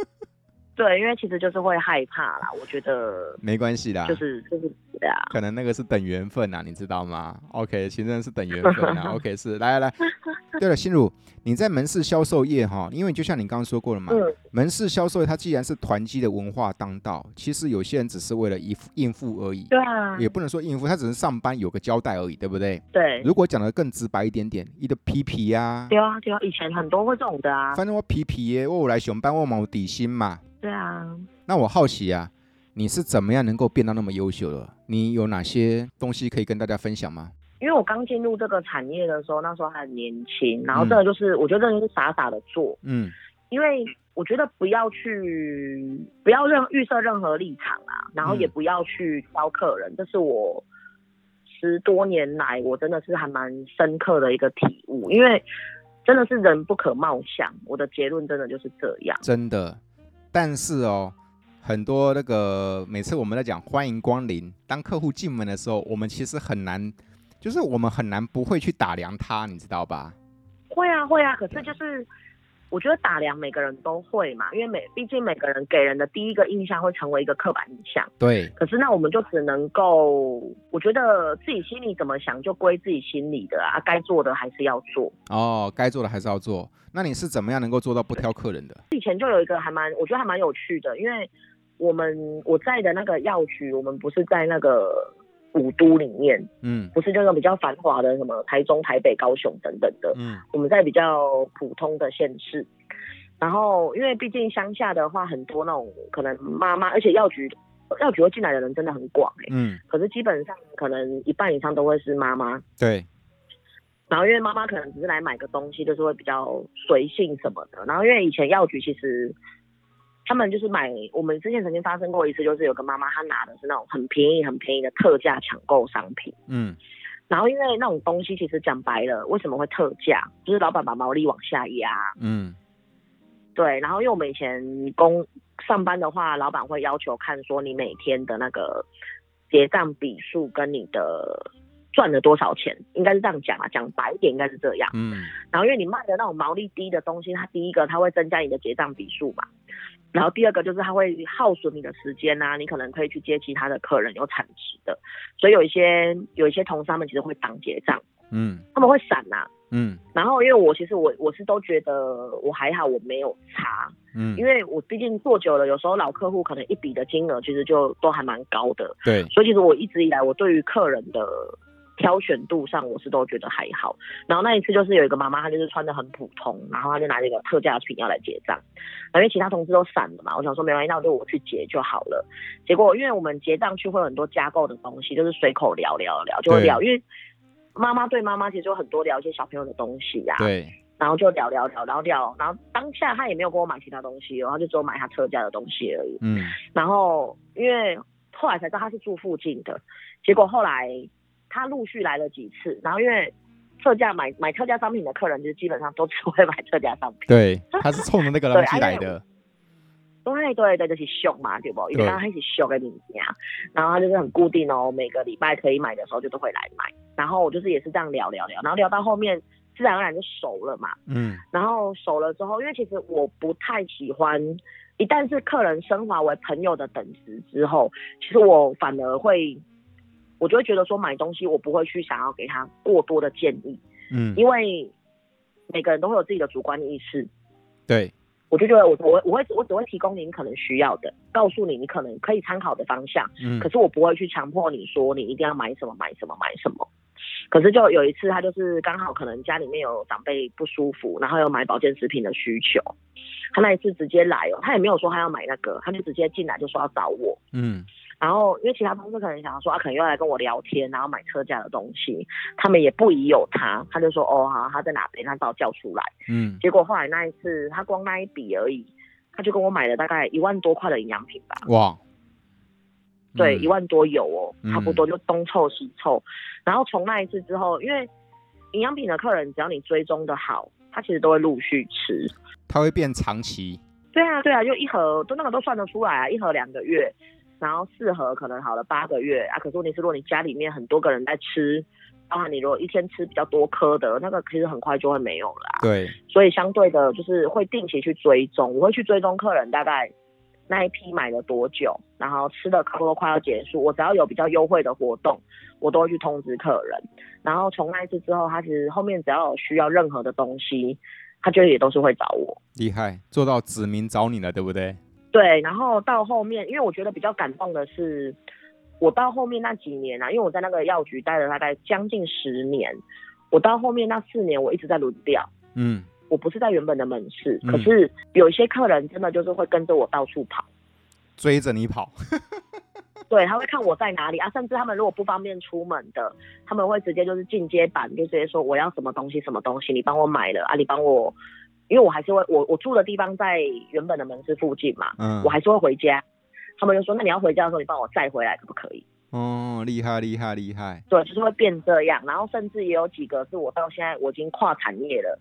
对，因为其实就是会害怕啦，我觉得没关系的，就是就是对啊，可能那个是等缘分呐，你知道吗？OK，其实是等缘分啊。OK，是来来来，对了，心如，你在门市销售业哈，因为就像你刚刚说过了嘛，嗯、门市销售业它既然是团积的文化当道，其实有些人只是为了应付应付而已，对啊，也不能说应付，他只是上班有个交代而已，对不对？对。如果讲的更直白一点点，你的皮皮呀，对啊对啊，以前很多会这种的啊，反正我皮皮耶，我来熊班我冇底薪嘛。对啊，那我好奇啊，你是怎么样能够变到那么优秀的？你有哪些东西可以跟大家分享吗？因为我刚进入这个产业的时候，那时候还很年轻，然后真的就是、嗯、我觉得就是傻傻的做，嗯，因为我觉得不要去不要任预设任何立场啊，然后也不要去挑客人，嗯、这是我十多年来我真的是还蛮深刻的一个体悟，因为。真的是人不可貌相，我的结论真的就是这样。真的，但是哦，很多那个每次我们在讲欢迎光临，当客户进门的时候，我们其实很难，就是我们很难不会去打量他，你知道吧？会啊，会啊，可是就是。我觉得打量每个人都会嘛，因为每毕竟每个人给人的第一个印象会成为一个刻板印象。对。可是那我们就只能够，我觉得自己心里怎么想就归自己心里的啊，该做的还是要做。哦，该做的还是要做。那你是怎么样能够做到不挑客人的？以前就有一个还蛮，我觉得还蛮有趣的，因为我们我在的那个药局，我们不是在那个。古都里面，嗯，不是那种比较繁华的什么台中、台北、高雄等等的，嗯，我们在比较普通的县市，然后因为毕竟乡下的话，很多那种可能妈妈，而且药局药局会进来的人真的很广哎、欸，嗯，可是基本上可能一半以上都会是妈妈，对，然后因为妈妈可能只是来买个东西，就是会比较随性什么的，然后因为以前药局其实。他们就是买，我们之前曾经发生过一次，就是有个妈妈她拿的是那种很便宜、很便宜的特价抢购商品，嗯，然后因为那种东西其实讲白了，为什么会特价？就是老板把毛利往下压，嗯，对。然后因为我们以前工上班的话，老板会要求看说你每天的那个结账笔数跟你的赚了多少钱，应该是这样讲啊，讲白一点应该是这样，嗯。然后因为你卖的那种毛利低的东西，它第一个它会增加你的结账笔数嘛。然后第二个就是它会耗损你的时间啊，你可能可以去接其他的客人有产值的，所以有一些有一些同事他们其实会挡结账，嗯，他们会闪呐、啊，嗯，然后因为我其实我我是都觉得我还好，我没有差，嗯，因为我毕竟做久了，有时候老客户可能一笔的金额其实就都还蛮高的，对，所以其实我一直以来我对于客人的。挑选度上我是都觉得还好，然后那一次就是有一个妈妈，她就是穿的很普通，然后她就拿这个特价品要来结账，因为其他同事都散了嘛，我想说没关系，那我就我去结就好了。结果因为我们结账区会有很多加购的东西，就是随口聊聊聊就会聊，因为妈妈对妈妈其实有很多聊一些小朋友的东西呀、啊，对，然后就聊聊聊，聊聊，然后当下她也没有跟我买其他东西，然后就只有买她特价的东西而已，嗯，然后因为后来才知道她是住附近的，结果后来。他陆续来了几次，然后因为特价买买特价商品的客人，就是基本上都只会买特价商品。对，他是冲着那个东西来的。对对对，就是熊嘛，对不？因为他开始熊的名字啊，然后他就是很固定哦，每个礼拜可以买的时候就都会来买。然后我就是也是这样聊聊聊，然后聊到后面自然而然就熟了嘛。嗯。然后熟了之后，因为其实我不太喜欢，一旦是客人升华为朋友的等级之后，其实我反而会。我就会觉得说，买东西我不会去想要给他过多的建议，嗯，因为每个人都会有自己的主观意识，对，我就觉得我我我会我只会提供你可能需要的，告诉你你可能可以参考的方向，嗯，可是我不会去强迫你说你一定要买什么买什么买什么，可是就有一次，他就是刚好可能家里面有长辈不舒服，然后有买保健食品的需求。他那一次直接来哦，他也没有说他要买那个，他就直接进来就说要找我。嗯。然后因为其他同事可能想要说，他、啊、可能又来跟我聊天，然后买车价的东西，他们也不疑有他，他就说哦好，他在哪边，他把我叫出来。嗯。结果后来那一次，他光那一笔而已，他就跟我买了大概一万多块的营养品吧。哇。对，一万多有哦，差不多就东凑西凑。嗯、然后从那一次之后，因为营养品的客人，只要你追踪的好，他其实都会陆续吃。他会变长期。对啊，对啊，就一盒都那个都算得出来啊，一盒两个月，然后四盒可能好了八个月啊。可是问题是，如果你家里面很多个人在吃，包含你如果一天吃比较多颗的，那个其实很快就会没有了。对。所以相对的，就是会定期去追踪，我会去追踪客人大概。那一批买了多久，然后吃的差不多快要结束，我只要有比较优惠的活动，我都会去通知客人。然后从那一次之后，他其实后面只要有需要任何的东西，他就也都是会找我。厉害，做到指名找你了，对不对？对。然后到后面，因为我觉得比较感动的是，我到后面那几年啊，因为我在那个药局待了大概将近十年，我到后面那四年我一直在轮调。嗯。我不是在原本的门市，嗯、可是有一些客人真的就是会跟着我到处跑，追着你跑。对，他会看我在哪里啊，甚至他们如果不方便出门的，他们会直接就是进阶版，就直接说我要什么东西什么东西，你帮我买了啊，你帮我，因为我还是会我我住的地方在原本的门市附近嘛，嗯，我还是会回家。他们就说，那你要回家的时候，你帮我载回来可不可以？哦，厉害厉害厉害。对，就是会变这样，然后甚至也有几个是我到现在我已经跨产业了。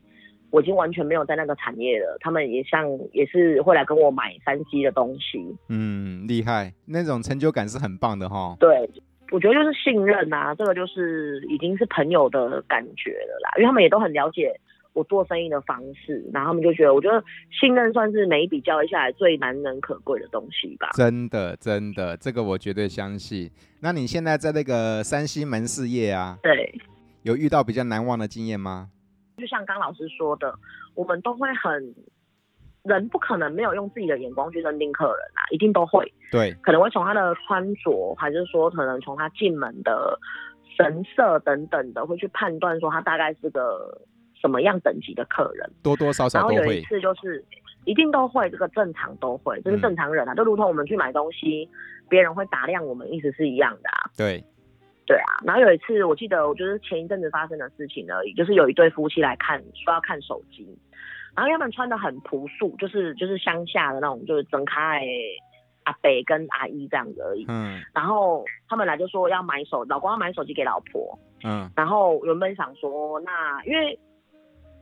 我已经完全没有在那个产业了，他们也像也是会来跟我买三 C 的东西。嗯，厉害，那种成就感是很棒的哈。对，我觉得就是信任啊，这个就是已经是朋友的感觉了啦，因为他们也都很了解我做生意的方式，然后他们就觉得，我觉得信任算是每一笔交易下来最难能可贵的东西吧。真的，真的，这个我绝对相信。那你现在在那个山西门市业啊？对，有遇到比较难忘的经验吗？就像刚老师说的，我们都会很，人不可能没有用自己的眼光去认定客人啊，一定都会。对，可能会从他的穿着，还是说可能从他进门的神色等等的，会去判断说他大概是个什么样等级的客人。多多少少都会。然后有一次就是，一定都会，这个正常都会，这是正常人啊，嗯、就如同我们去买东西，别人会打量我们，意思是一样的啊。对。对啊，然后有一次我记得，我就是前一阵子发生的事情而已，就是有一对夫妻来看，说要看手机，然后他们穿的很朴素，就是就是乡下的那种，就是整开阿伯跟阿姨这样子而已。嗯。然后他们来就说要买手，老公要买手机给老婆。嗯。然后原本想说，那因为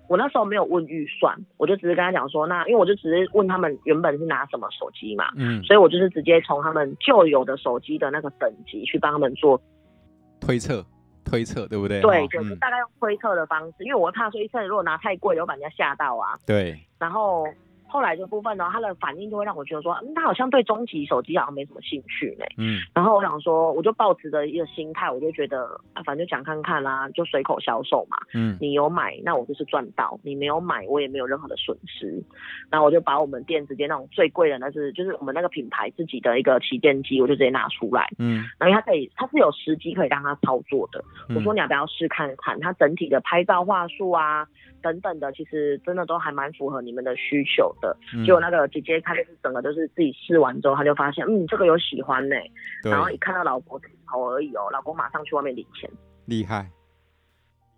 我那时候没有问预算，我就只是跟他讲说，那因为我就只是问他们原本是拿什么手机嘛。嗯。所以我就是直接从他们旧有的手机的那个等级去帮他们做。推测，推测，对不对？对，就是大概用推测的方式，嗯、因为我怕说一次如果拿太贵，有把人家吓到啊。对，然后。后来这部分呢，他的反应就会让我觉得说，嗯，他好像对中级手机好像没什么兴趣呢。嗯。然后我想说，我就抱持着一个心态，我就觉得啊，反正就讲看看啦，啊，就随口销售嘛。嗯。你有买，那我就是赚到；你没有买，我也没有任何的损失。然后我就把我们店直接那种最贵的，那是就是我们那个品牌自己的一个旗舰机，我就直接拿出来。嗯。然后他可以，他是有时机可以让他操作的。我说你要不要试看看？它整体的拍照话术啊。等等的，其实真的都还蛮符合你们的需求的。结果、那个姐姐，她就是整个都是自己试完之后，她就发现，嗯，这个有喜欢呢。对然后一看到老婆头而已哦，老公马上去外面领钱。厉害。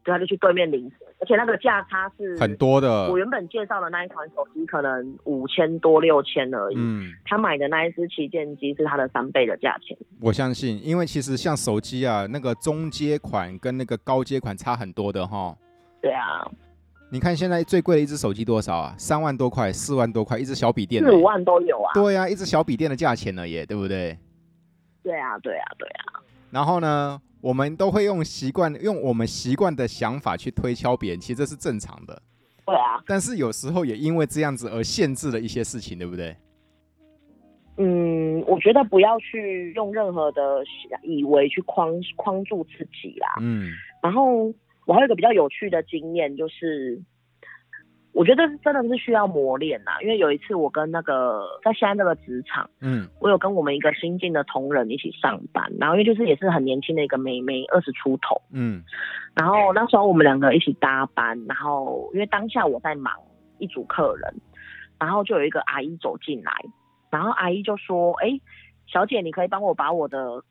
对，他就去对面领钱，而且那个价差是很多的。我原本介绍的那一款手机可能五千多六千而已，嗯，他买的那一支旗舰机是他的三倍的价钱。我相信，因为其实像手机啊，那个中阶款跟那个高阶款差很多的哈。对啊。你看现在最贵的一只手机多少啊？三万多块，四万多块，一只小笔电，四五万都有啊。对啊，一只小笔电的价钱了耶，对不对？对啊，对啊，对啊。然后呢，我们都会用习惯，用我们习惯的想法去推敲别人，其实这是正常的。对啊。但是有时候也因为这样子而限制了一些事情，对不对？嗯，我觉得不要去用任何的以为去框框住自己啦。嗯。然后。我还有一个比较有趣的经验，就是我觉得真的是需要磨练呐，因为有一次我跟那个在现在这个职场，嗯，我有跟我们一个新进的同仁一起上班，然后因为就是也是很年轻的一个妹妹，二十出头，嗯，然后那时候我们两个一起搭班，然后因为当下我在忙一组客人，然后就有一个阿姨走进来，然后阿姨就说：“哎，小姐，你可以帮我把我的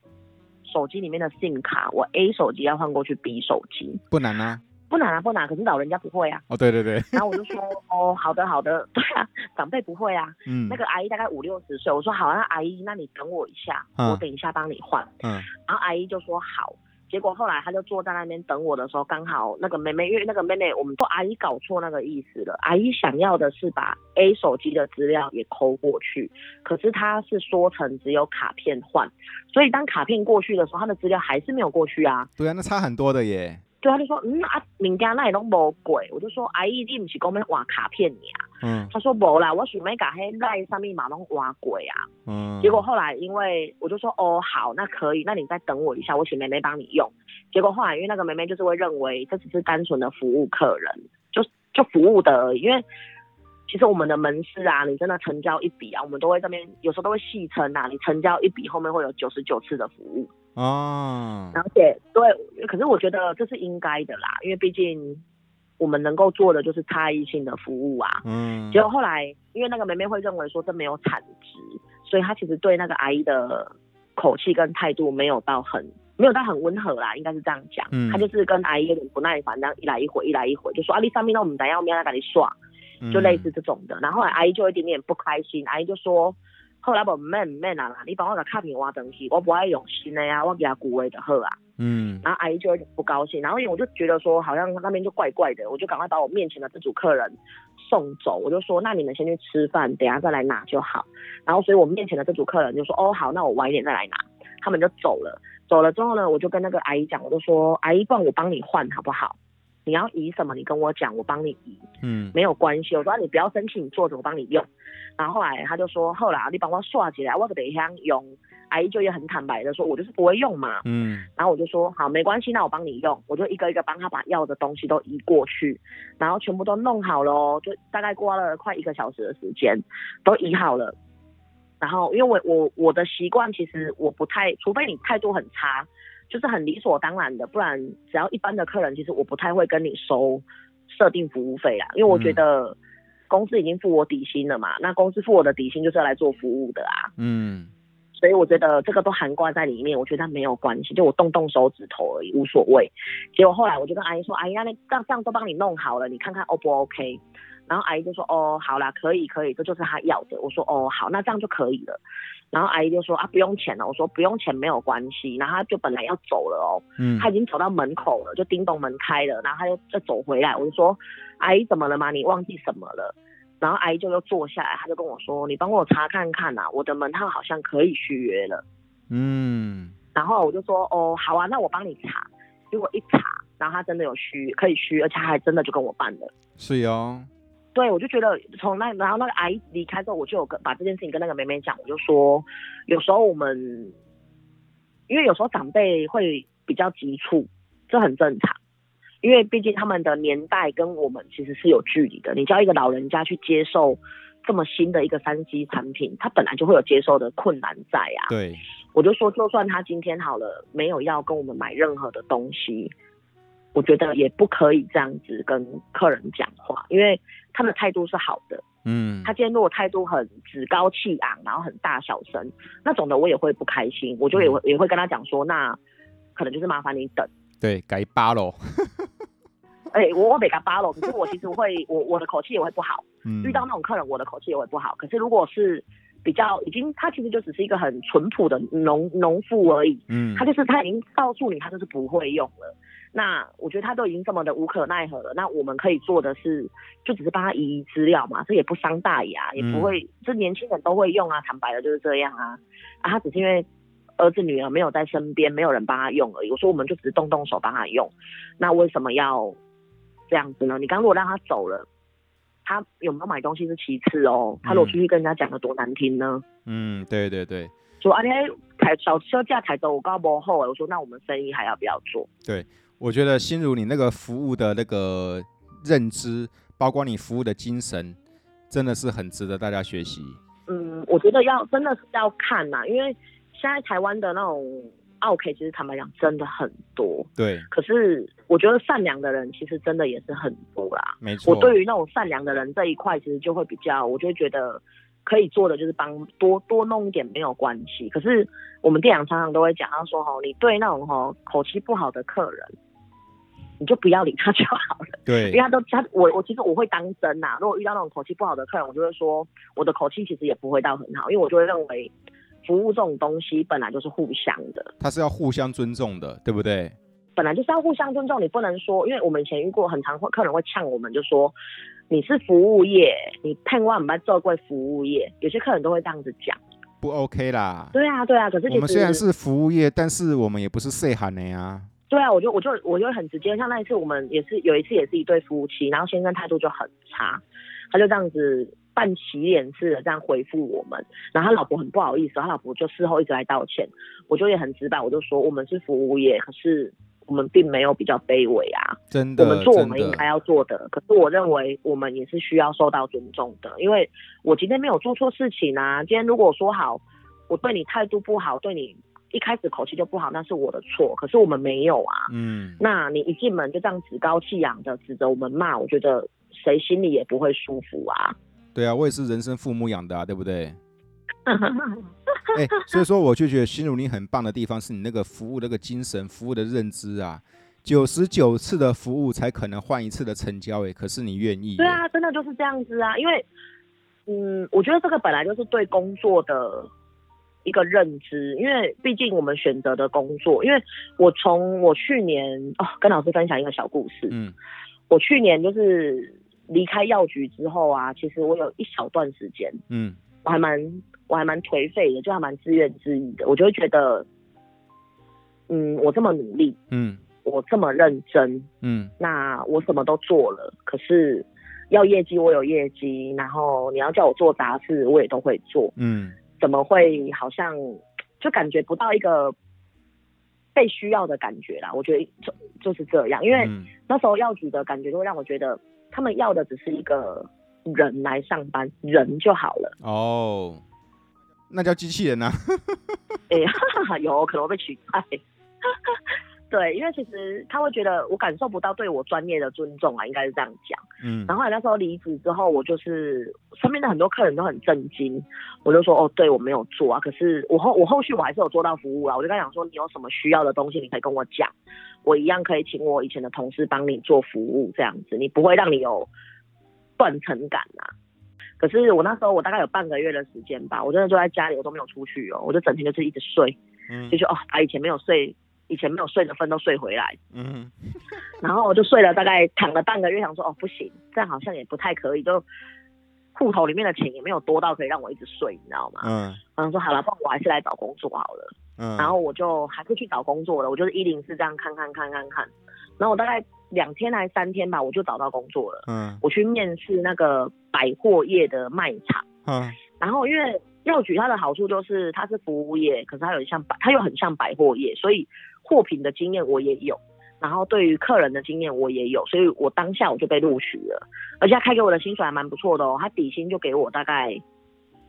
手机里面的 SIM 卡，我 A 手机要换过去 B 手机，不难啊。”不难啊，不难，可是老人家不会啊。哦，对对对。然后我就说，哦，好的好的，对啊，长辈不会啊。嗯。那个阿姨大概五六十岁，我说好，那阿姨，那你等我一下，嗯、我等一下帮你换。嗯。然后阿姨就说好，结果后来他就坐在那边等我的时候，刚好那个妹妹，因为那个妹妹，我们说阿姨搞错那个意思了，阿姨想要的是把 A 手机的资料也抠过去，可是他是说成只有卡片换，所以当卡片过去的时候，他的资料还是没有过去啊。对啊，那差很多的耶。对，他就说，嗯啊，人家那里都无鬼，我就说，阿姨你不是讲要换卡片呀？嗯，他说无啦，我想要把迄赖上面马拢换贵啊。嗯，结果后来因为我就说，哦好，那可以，那你再等我一下，我请妹妹帮你用。结果后来因为那个妹妹就是会认为这只是单纯的服务客人，就就服务的而已，因为。其实我们的门市啊，你真的成交一笔啊，我们都会这边有时候都会戏称啊，你成交一笔后面会有九十九次的服务哦。而且对，可是我觉得这是应该的啦，因为毕竟我们能够做的就是差异性的服务啊。嗯。结果后来，因为那个妹妹会认为说这没有产值，所以她其实对那个阿姨的口气跟态度没有到很没有到很温和啦，应该是这样讲。嗯。她就是跟阿姨有点不耐烦，这样一来一回，一来一回，就说啊，你上面那我们等下我们要来给你刷。就类似这种的，然后后来阿姨就有一点点不开心，阿姨就说：“后来不免免啊，你帮我个卡片挖东西，我不爱用新的呀，我给他古威的好啊。”嗯，然后阿姨就有点不高兴，然后因为我就觉得说好像那边就怪怪的，我就赶快把我面前的这组客人送走，我就说：“那你们先去吃饭，等下再来拿就好。”然后所以我面前的这组客人就说：“哦好，那我晚一点再来拿。”他们就走了，走了之后呢，我就跟那个阿姨讲，我就说：“阿姨，不然我帮你换好不好？”你要移什么？你跟我讲，我帮你移。嗯，没有关系。我说你不要生气，你坐着，我帮你用。然后后来他就说，后来你帮我刷起来，我等一下用。阿姨就也很坦白的说，我就是不会用嘛。嗯。然后我就说好，没关系，那我帮你用。我就一个一个帮他把要的东西都移过去，然后全部都弄好了，就大概过了快一个小时的时间，都移好了。然后因为我我我的习惯其实我不太，除非你态度很差。就是很理所当然的，不然只要一般的客人，其实我不太会跟你收设定服务费啦，因为我觉得公司已经付我底薪了嘛，那公司付我的底薪就是要来做服务的啊，嗯，所以我觉得这个都含挂在里面，我觉得没有关系，就我动动手指头而已，无所谓。结果后来我就跟阿姨说，阿姨，那这样这样都帮你弄好了，你看看 O 不 OK？然后阿姨就说，哦，好啦，可以可以，这就是他要的。我说，哦，好，那这样就可以了。然后阿姨就说啊，不用钱了。我说不用钱没有关系。然后他就本来要走了哦，嗯，他已经走到门口了，就叮咚门开了，然后他又再走回来。我就说，阿姨怎么了吗？你忘记什么了？然后阿姨就又坐下来，她就跟我说，你帮我查看看呐，我的门号好像可以续约了。嗯，然后我就说，哦，好啊，那我帮你查。结果一查，然后他真的有续，可以续，而且他还真的就跟我办了。是哟。对，我就觉得从那，然后那个阿姨离开之后，我就有跟把这件事情跟那个妹妹讲，我就说，有时候我们，因为有时候长辈会比较急促，这很正常，因为毕竟他们的年代跟我们其实是有距离的。你叫一个老人家去接受这么新的一个三 C 产品，他本来就会有接受的困难在啊。对，我就说，就算他今天好了，没有要跟我们买任何的东西。我觉得也不可以这样子跟客人讲话，因为他的态度是好的。嗯，他今天如果态度很趾高气昂，然后很大小声那种的，我也会不开心。我就也会、嗯、也会跟他讲说，那可能就是麻烦你等。对，改八喽。哎、欸，我我得改八喽。可是我其实会，我我的口气也会不好。嗯，遇到那种客人，我的口气也会不好。可是如果是比较已经，他其实就只是一个很淳朴的农农妇而已。嗯，他就是他已经告诉你，他就是不会用了。那我觉得他都已经这么的无可奈何了，那我们可以做的是，就只是帮他移移资料嘛，这也不伤大雅，也不会，这年轻人都会用啊，坦白的就是这样啊，啊，他只是因为儿子女儿没有在身边，没有人帮他用而已。我说我们就只是动动手帮他用，那为什么要这样子呢？你刚如果让他走了，他有没有买东西是其次哦，他如果出去跟人家讲的多难听呢？嗯，对对对，说啊，你台小车价抬走我高不后，我说那我们生意还要不要做？对。我觉得心如你那个服务的那个认知包括你服务的精神，真的是很值得大家学习。嗯，我觉得要真的是要看呐，因为现在台湾的那种奥客，其实坦白讲真的很多。对。可是我觉得善良的人其实真的也是很多啦。没错。我对于那种善良的人这一块，其实就会比较，我就会觉得可以做的就是帮多多弄一点没有关系。可是我们店长常常都会讲，他说吼，你对那种吼口气不好的客人。你就不要理他就好了。对，因为他都他我我其实我会当真呐、啊。如果遇到那种口气不好的客人，我就会说我的口气其实也不会到很好，因为我就会认为服务这种东西本来就是互相的，他是要互相尊重的，对不对？本来就是要互相尊重，你不能说，因为我们以前遇过很常会客人会呛我们，就说你是服务业，你盼望我们做贵服务业，有些客人都会这样子讲，不 OK 啦。对啊，对啊，可是我们虽然是服务业，但是我们也不是细汉的呀。对啊，我就我就我就很直接，像那一次我们也是有一次也是一对夫妻，然后先生态度就很差，他就这样子扮洗脸似的这样回复我们，然后他老婆很不好意思，他老婆就事后一直来道歉，我就也很直白，我就说我们是服务业，可是我们并没有比较卑微啊，真的，我们做我们应该要做的，的可是我认为我们也是需要受到尊重的，因为我今天没有做错事情啊，今天如果说好，我对你态度不好，对你。一开始口气就不好，那是我的错。可是我们没有啊。嗯。那你一进门就这样趾高气扬的指着我们骂，我觉得谁心里也不会舒服啊。对啊，我也是人生父母养的啊，对不对？哎、欸，所以说我就觉得心如你很棒的地方是你那个服务那个精神，服务的认知啊。九十九次的服务才可能换一次的成交，哎，可是你愿意？对啊，真的就是这样子啊。因为，嗯，我觉得这个本来就是对工作的。一个认知，因为毕竟我们选择的工作，因为我从我去年哦，跟老师分享一个小故事。嗯，我去年就是离开药局之后啊，其实我有一小段时间，嗯，我还蛮我还蛮颓废的，就还蛮自怨自艾的。我就会觉得，嗯，我这么努力，嗯，我这么认真，嗯，那我什么都做了，可是要业绩我有业绩，然后你要叫我做杂事，我也都会做，嗯。怎么会好像就感觉不到一个被需要的感觉啦？我觉得就就是这样，因为那时候药局的感觉就会让我觉得他们要的只是一个人来上班，人就好了。哦，那叫机器人啊？哎呀，有可能会被取代。对，因为其实他会觉得我感受不到对我专业的尊重啊，应该是这样讲。嗯，然后来那时候离职之后，我就是身边的很多客人都很震惊，我就说哦，对我没有做啊，可是我后我后续我还是有做到服务啊，我就跟他讲说，你有什么需要的东西，你可以跟我讲，我一样可以请我以前的同事帮你做服务，这样子你不会让你有断层感啊。可是我那时候我大概有半个月的时间吧，我真的就在家里，我都没有出去哦，我就整天就是一直睡，嗯，就说哦，把以前没有睡。以前没有睡的分都睡回来，嗯，然后我就睡了大概躺了半个月，想说哦不行，这样好像也不太可以，就户头里面的钱也没有多到可以让我一直睡，你知道吗？嗯，然后说好了，不然我还是来找工作好了，嗯，然后我就还是去找工作了，我就是一零四这样看看看看看，然后我大概两天还是三天吧，我就找到工作了，嗯，我去面试那个百货业的卖场，嗯，然后因为药局它的好处就是它是服务业，可是它有像百，它又很像百货业，所以。货品的经验我也有，然后对于客人的经验我也有，所以我当下我就被录取了，而且他开给我的薪水还蛮不错的哦，他底薪就给我大概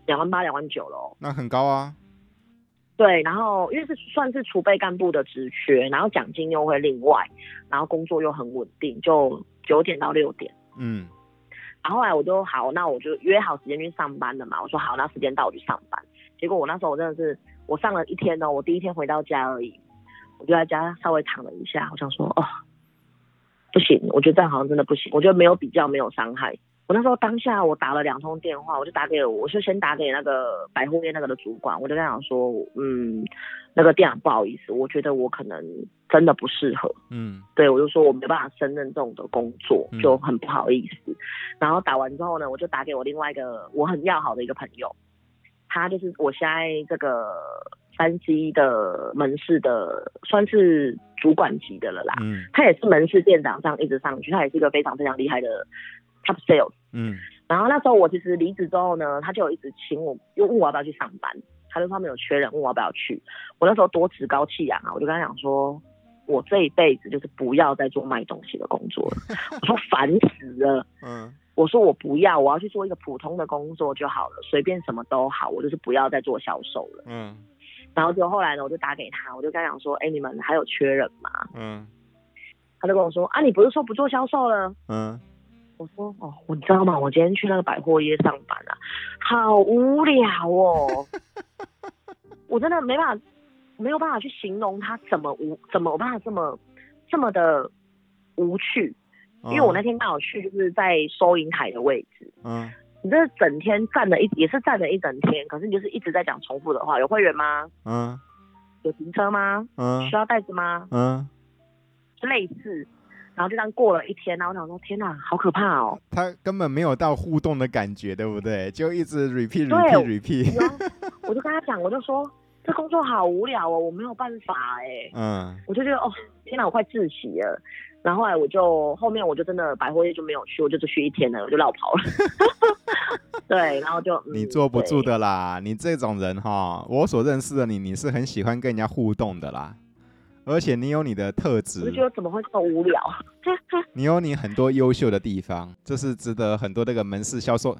两万八、两万九了哦，那很高啊。对，然后因为是算是储备干部的职缺，然后奖金又会另外，然后工作又很稳定，就九点到六点。嗯，然后后来我就好，那我就约好时间去上班了嘛，我说好，那时间到我去上班。结果我那时候我真的是我上了一天哦，我第一天回到家而已。我就在家稍微躺了一下，我想说，哦，不行，我觉得这样好像真的不行。我觉得没有比较，没有伤害。我那时候当下我打了两通电话，我就打给我，就先打给那个百货店那个的主管，我就跟他讲说，嗯，那个店长不好意思，我觉得我可能真的不适合。嗯，对，我就说我没办法胜任这种的工作，就很不好意思。嗯。然后打完之后呢，我就打给我另外一个我很要好的一个朋友，他就是我现在这个。三 C 的门市的算是主管级的了啦，嗯，他也是门市店长，这样一直上去，他也是一个非常非常厉害的 top sales，嗯，然后那时候我其实离职之后呢，他就一直请我，又问我要不要去上班，他就说他们有缺人，问我要不要去，我那时候多趾高气扬啊，我就跟他讲说，我这一辈子就是不要再做卖东西的工作了。我说 烦死了。嗯，我说我不要，我要去做一个普通的工作就好了，随便什么都好，我就是不要再做销售了。嗯，然后就后来呢，我就打给他，我就跟他讲说，哎、欸，你们还有缺人吗？嗯，他就跟我说，啊，你不是说不做销售了？嗯，我说，哦，我知道吗？我今天去那个百货业上班啊，好无聊哦，我真的没办法。没有办法去形容他怎么无怎么有办法这么这么的无趣，因为我那天刚好去就是在收银台的位置，嗯，你这整天站了一也是站了一整天，可是你就是一直在讲重复的话。有会员吗？嗯，有停车吗？嗯，需要袋子吗？嗯，类似，然后就这样过了一天，然后我想说天哪，好可怕哦！他根本没有到互动的感觉，对不对？就一直 repeat repeat repeat。我就跟他讲，我就说。这工作好无聊哦，我没有办法哎。嗯，我就觉得哦，天哪，我快窒息了。然后后来我就后面我就真的百货业就没有去，我就只去一天了，我就绕跑了。对，然后就、嗯、你坐不住的啦，你这种人哈，我所认识的你，你是很喜欢跟人家互动的啦，而且你有你的特质。我觉得怎么会这么无聊？你有你很多优秀的地方，这是值得很多那个门市销售，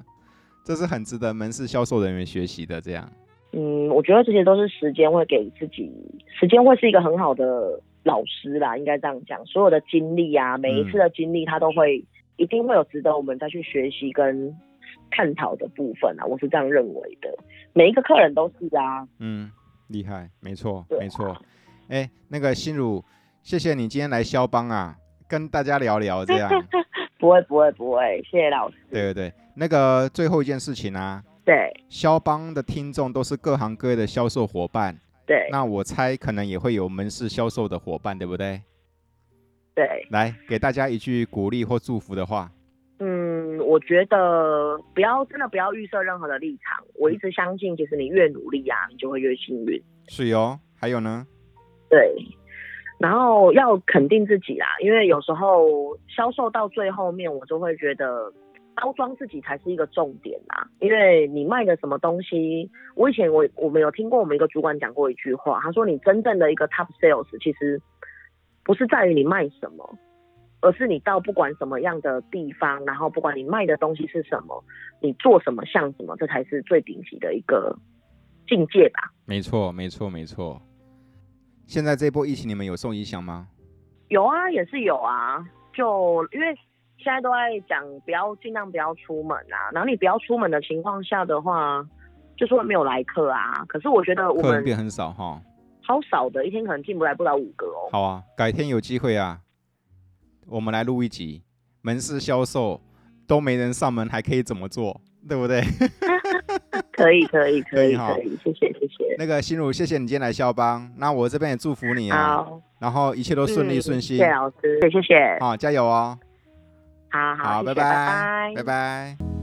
这是很值得门市销售人员学习的。这样。嗯，我觉得这些都是时间会给自己，时间会是一个很好的老师啦，应该这样讲。所有的经历啊，每一次的经历，他都会、嗯、一定会有值得我们再去学习跟探讨的部分啊，我是这样认为的。每一个客人都是啊，嗯，厉害，没错，没错。哎、欸，那个心如，谢谢你今天来肖邦啊，跟大家聊聊这样。不会，不会，不会，谢谢老师。对对对，那个最后一件事情啊。对，肖邦的听众都是各行各业的销售伙伴。对，那我猜可能也会有门市销售的伙伴，对不对？对，来给大家一句鼓励或祝福的话。嗯，我觉得不要真的不要预设任何的立场。我一直相信，其实你越努力啊，你就会越幸运。是哟，还有呢？对，然后要肯定自己啦，因为有时候销售到最后面，我就会觉得。包装自己才是一个重点啊，因为你卖的什么东西，我以前我我们有听过我们一个主管讲过一句话，他说你真正的一个 top sales 其实不是在于你卖什么，而是你到不管什么样的地方，然后不管你卖的东西是什么，你做什么像什么，这才是最顶级的一个境界吧。没错，没错，没错。现在这波疫情你们有受影响吗？有啊，也是有啊，就因为。现在都在讲不要尽量不要出门啊，然后你不要出门的情况下的话，就是会没有来客啊。可是我觉得我们客人变很少哈，好少的，一天可能进不来不了五个哦。好啊，改天有机会啊，我们来录一集门市销售都没人上门还可以怎么做，对不对？可以可以可以可以，谢谢谢谢。那个心如，谢谢你今天来肖邦，那我这边也祝福你啊，好然后一切都顺利顺心。谢谢老师，谢谢谢谢，好加油哦。好好，好，拜拜，拜拜。